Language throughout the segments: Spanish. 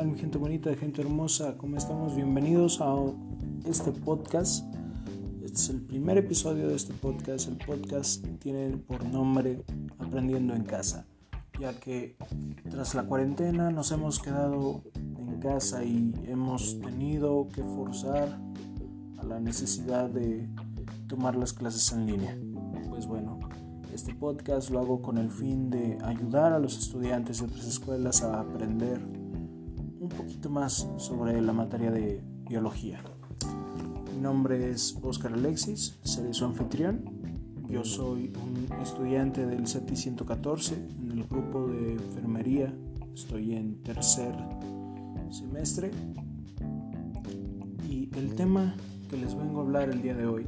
tal mi gente bonita, gente hermosa? ¿Cómo estamos? Bienvenidos a este podcast. Este es el primer episodio de este podcast. El podcast tiene por nombre Aprendiendo en casa, ya que tras la cuarentena nos hemos quedado en casa y hemos tenido que forzar a la necesidad de tomar las clases en línea. Pues bueno, este podcast lo hago con el fin de ayudar a los estudiantes de otras escuelas a aprender un poquito más sobre la materia de biología. Mi nombre es Oscar Alexis, seré su anfitrión. Yo soy un estudiante del CETI 114 en el grupo de enfermería. Estoy en tercer semestre. Y el tema que les vengo a hablar el día de hoy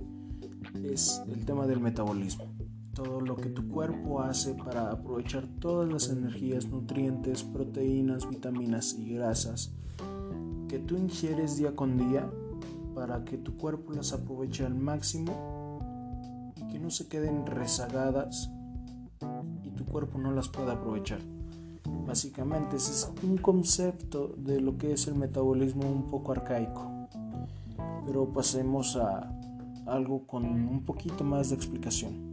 es el tema del metabolismo todo lo que tu cuerpo hace para aprovechar todas las energías, nutrientes, proteínas, vitaminas y grasas que tú ingieres día con día para que tu cuerpo las aproveche al máximo y que no se queden rezagadas y tu cuerpo no las pueda aprovechar. Básicamente ese es un concepto de lo que es el metabolismo un poco arcaico. Pero pasemos a algo con un poquito más de explicación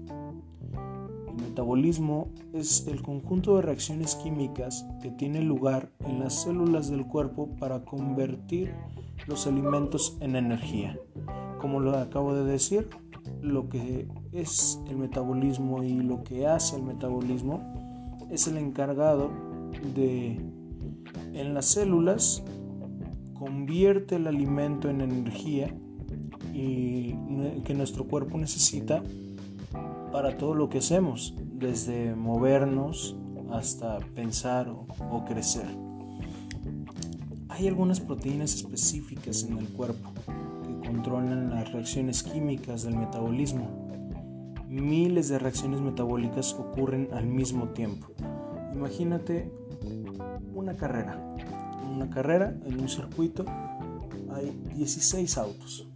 metabolismo es el conjunto de reacciones químicas que tiene lugar en las células del cuerpo para convertir los alimentos en energía. Como lo acabo de decir, lo que es el metabolismo y lo que hace el metabolismo es el encargado de en las células convierte el alimento en energía y que nuestro cuerpo necesita para todo lo que hacemos desde movernos hasta pensar o, crecer. Hay algunas proteínas específicas en el cuerpo que controlan las reacciones químicas del metabolismo. Miles de reacciones metabólicas ocurren al mismo tiempo. Imagínate una carrera. En una carrera, en un circuito, hay 16 autos.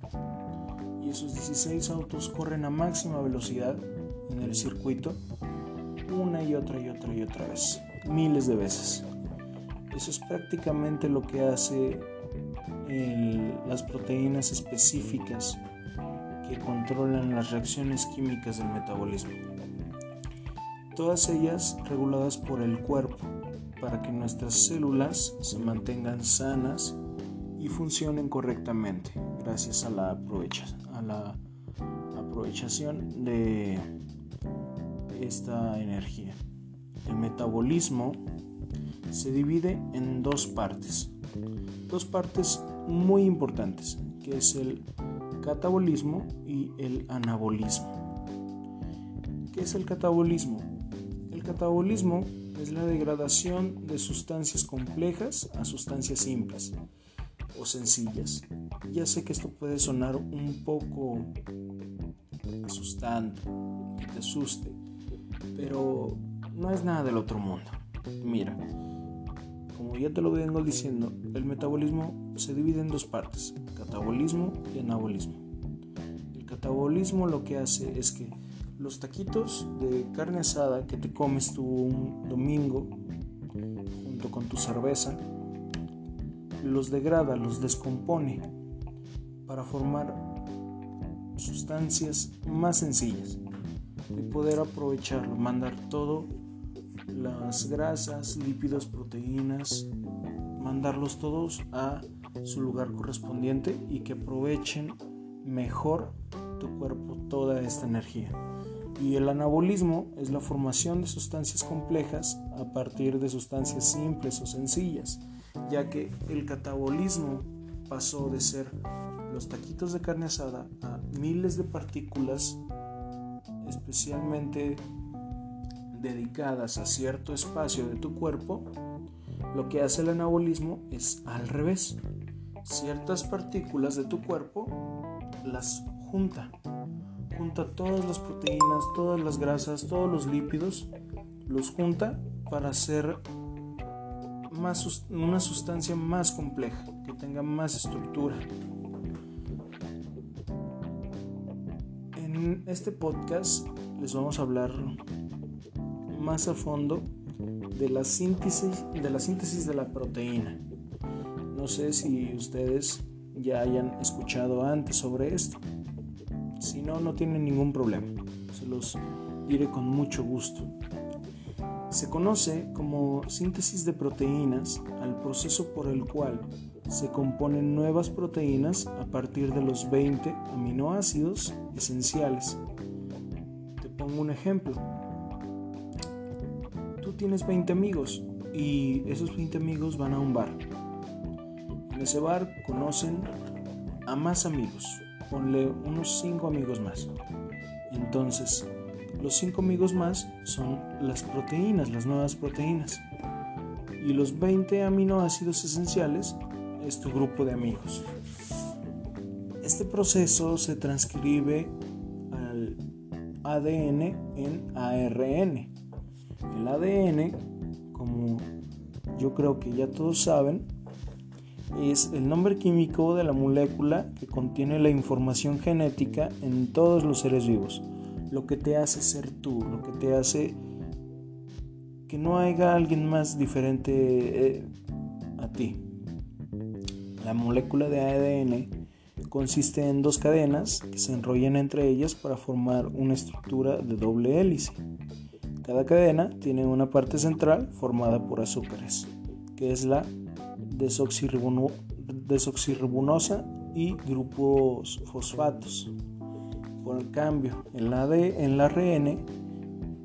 Y esos 16 autos corren a máxima velocidad en el circuito una y otra y otra y otra vez, miles de veces. Eso es prácticamente lo que hace las proteínas específicas que controlan las reacciones químicas del metabolismo. Todas ellas reguladas por el cuerpo para que nuestras células se mantengan sanas y funcionen correctamente gracias a la, a la aprovechación de esta energía. El metabolismo se divide en dos partes, dos partes muy importantes, que es el catabolismo y el anabolismo. ¿Qué es el catabolismo? El catabolismo es la degradación de sustancias complejas a sustancias simples o sencillas. Ya sé que esto puede sonar un poco asustante, que te asuste, pero no es nada del otro mundo. Mira, como ya te lo vengo diciendo, el metabolismo se divide en dos partes, catabolismo y anabolismo. El catabolismo lo que hace es que los taquitos de carne asada que te comes tú un domingo junto con tu cerveza, los degrada, los descompone para formar sustancias más sencillas y poder aprovecharlo, mandar todo, las grasas, lípidos, proteínas, mandarlos todos a su lugar correspondiente y que aprovechen mejor tu cuerpo toda esta energía. Y el anabolismo es la formación de sustancias complejas a partir de sustancias simples o sencillas, ya que el catabolismo pasó de ser los taquitos de carne asada a miles de partículas especialmente dedicadas a cierto espacio de tu cuerpo, lo que hace el anabolismo es al revés. Ciertas partículas de tu cuerpo las junta. Junta todas las proteínas, todas las grasas, todos los lípidos, los junta para hacer más, una sustancia más compleja, que tenga más estructura. En este podcast les vamos a hablar más a fondo de la síntesis de la, síntesis de la proteína. No sé si ustedes ya hayan escuchado antes sobre esto. Si no, no tienen ningún problema. Se los diré con mucho gusto. Se conoce como síntesis de proteínas al proceso por el cual se componen nuevas proteínas a partir de los 20 aminoácidos esenciales. Te pongo un ejemplo. Tú tienes 20 amigos y esos 20 amigos van a un bar. En ese bar conocen a más amigos, ponle unos 5 amigos más. Entonces, los 5 amigos más son las proteínas, las nuevas proteínas. Y los 20 aminoácidos esenciales es tu grupo de amigos. Este proceso se transcribe al ADN en ARN. El ADN, como yo creo que ya todos saben, es el nombre químico de la molécula que contiene la información genética en todos los seres vivos. Lo que te hace ser tú, lo que te hace que no haya alguien más diferente eh, a ti. La molécula de ADN consiste en dos cadenas que se enrollan entre ellas para formar una estructura de doble hélice. Cada cadena tiene una parte central formada por azúcares, que es la desoxirribonosa y grupos fosfatos. Por el cambio, el, AD, el ARN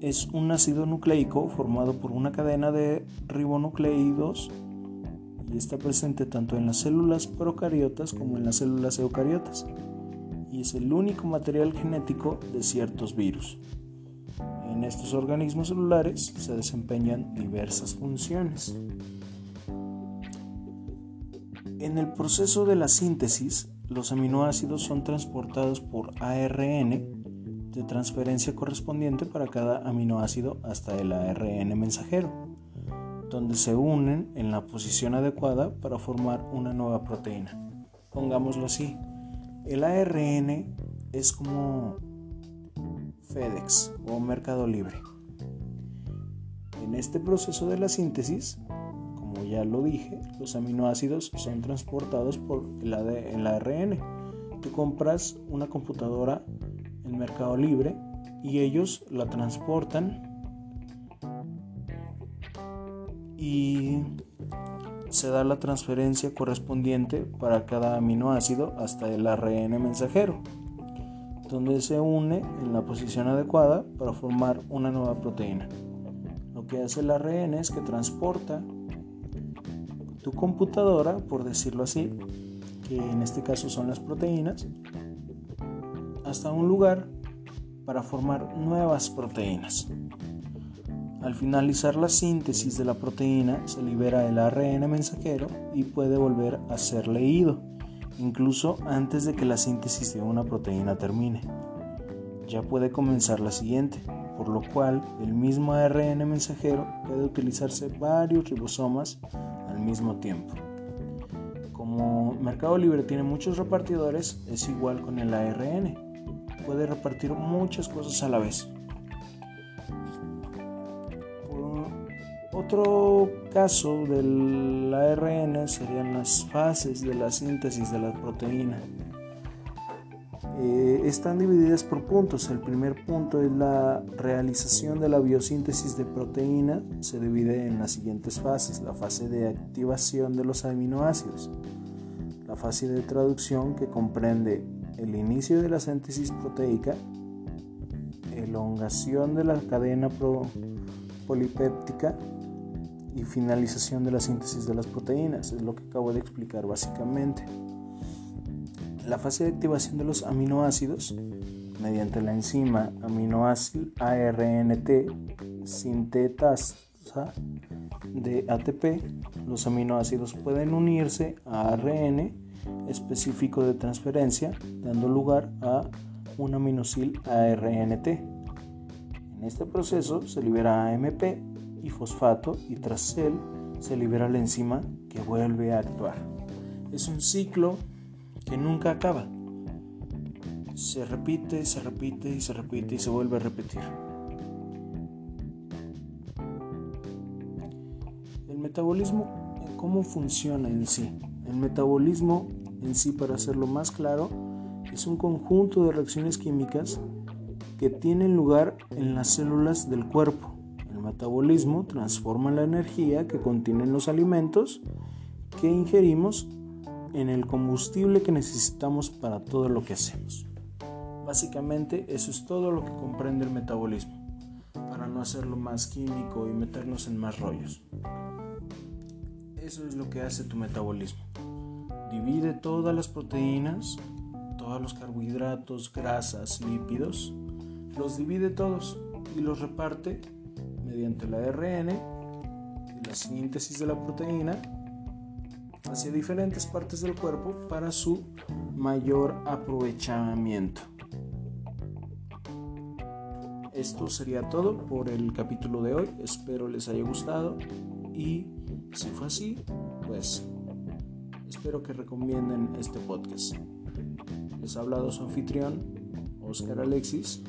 es un ácido nucleico formado por una cadena de ribonucleidos y está presente tanto en las células procariotas como en las células eucariotas y es el único material genético de ciertos virus. En estos organismos celulares se desempeñan diversas funciones. En el proceso de la síntesis, los aminoácidos son transportados por ARN de transferencia correspondiente para cada aminoácido hasta el ARN mensajero donde se unen en la posición adecuada para formar una nueva proteína. Pongámoslo así, el ARN es como FedEx o Mercado Libre. En este proceso de la síntesis, como ya lo dije, los aminoácidos son transportados por el, ARN. Tú compras una computadora en Mercado Libre y ellos la transportan y se da la transferencia correspondiente para cada aminoácido hasta el ARN mensajero, donde se une en la posición adecuada para formar una nueva proteína. Lo que hace el ARN es que transporta tu computadora, por decirlo así, que en este caso son las proteínas, hasta un lugar para formar nuevas proteínas. Al finalizar la síntesis de la proteína se libera el ARN mensajero y puede volver a ser leído, incluso antes de que la síntesis de una proteína termine. Ya puede comenzar la siguiente, por lo cual el mismo ARN mensajero puede utilizarse varios ribosomas al mismo tiempo. Como Mercado Libre tiene muchos repartidores, es igual con el ARN. Puede repartir muchas cosas a la vez. Otro caso del ARN serían las fases de la síntesis de la proteína. Eh, están divididas por puntos. El primer punto es la realización de la biosíntesis de proteína. Se divide en las siguientes fases. La fase de activación de los aminoácidos. La fase de traducción que comprende el inicio de la síntesis proteica, elongación de la cadena polipéptica, y finalización de la síntesis de las proteínas, es lo que acabo de explicar básicamente. La fase de activación de los aminoácidos mediante la enzima aminoácido ARNT sintetasa de ATP, los aminoácidos pueden unirse a ARN específico de transferencia, dando lugar a un aminosil ARNT. En este proceso se libera AMP y fosfato y tras él se libera la enzima que vuelve a actuar. Es un ciclo que nunca acaba. Se repite, se repite y se repite y se vuelve a repetir. El metabolismo, ¿cómo funciona en sí? El metabolismo en sí, para hacerlo más claro, es un conjunto de reacciones químicas que tienen lugar en las células del cuerpo. Metabolismo transforma la energía que contienen los alimentos que ingerimos en el combustible que necesitamos para todo lo que hacemos. Básicamente eso es todo lo que comprende el metabolismo, para no hacerlo más químico y meternos en más rollos. Eso es lo que hace tu metabolismo. Divide todas las proteínas, todos los carbohidratos, grasas, lípidos, los divide todos y los reparte mediante la ARN y la síntesis de la proteína hacia diferentes partes del cuerpo para su mayor aprovechamiento. Esto sería todo por el capítulo de hoy. Espero les haya gustado y si fue así, pues espero que recomienden este podcast. Les ha hablado su anfitrión, Oscar Alexis.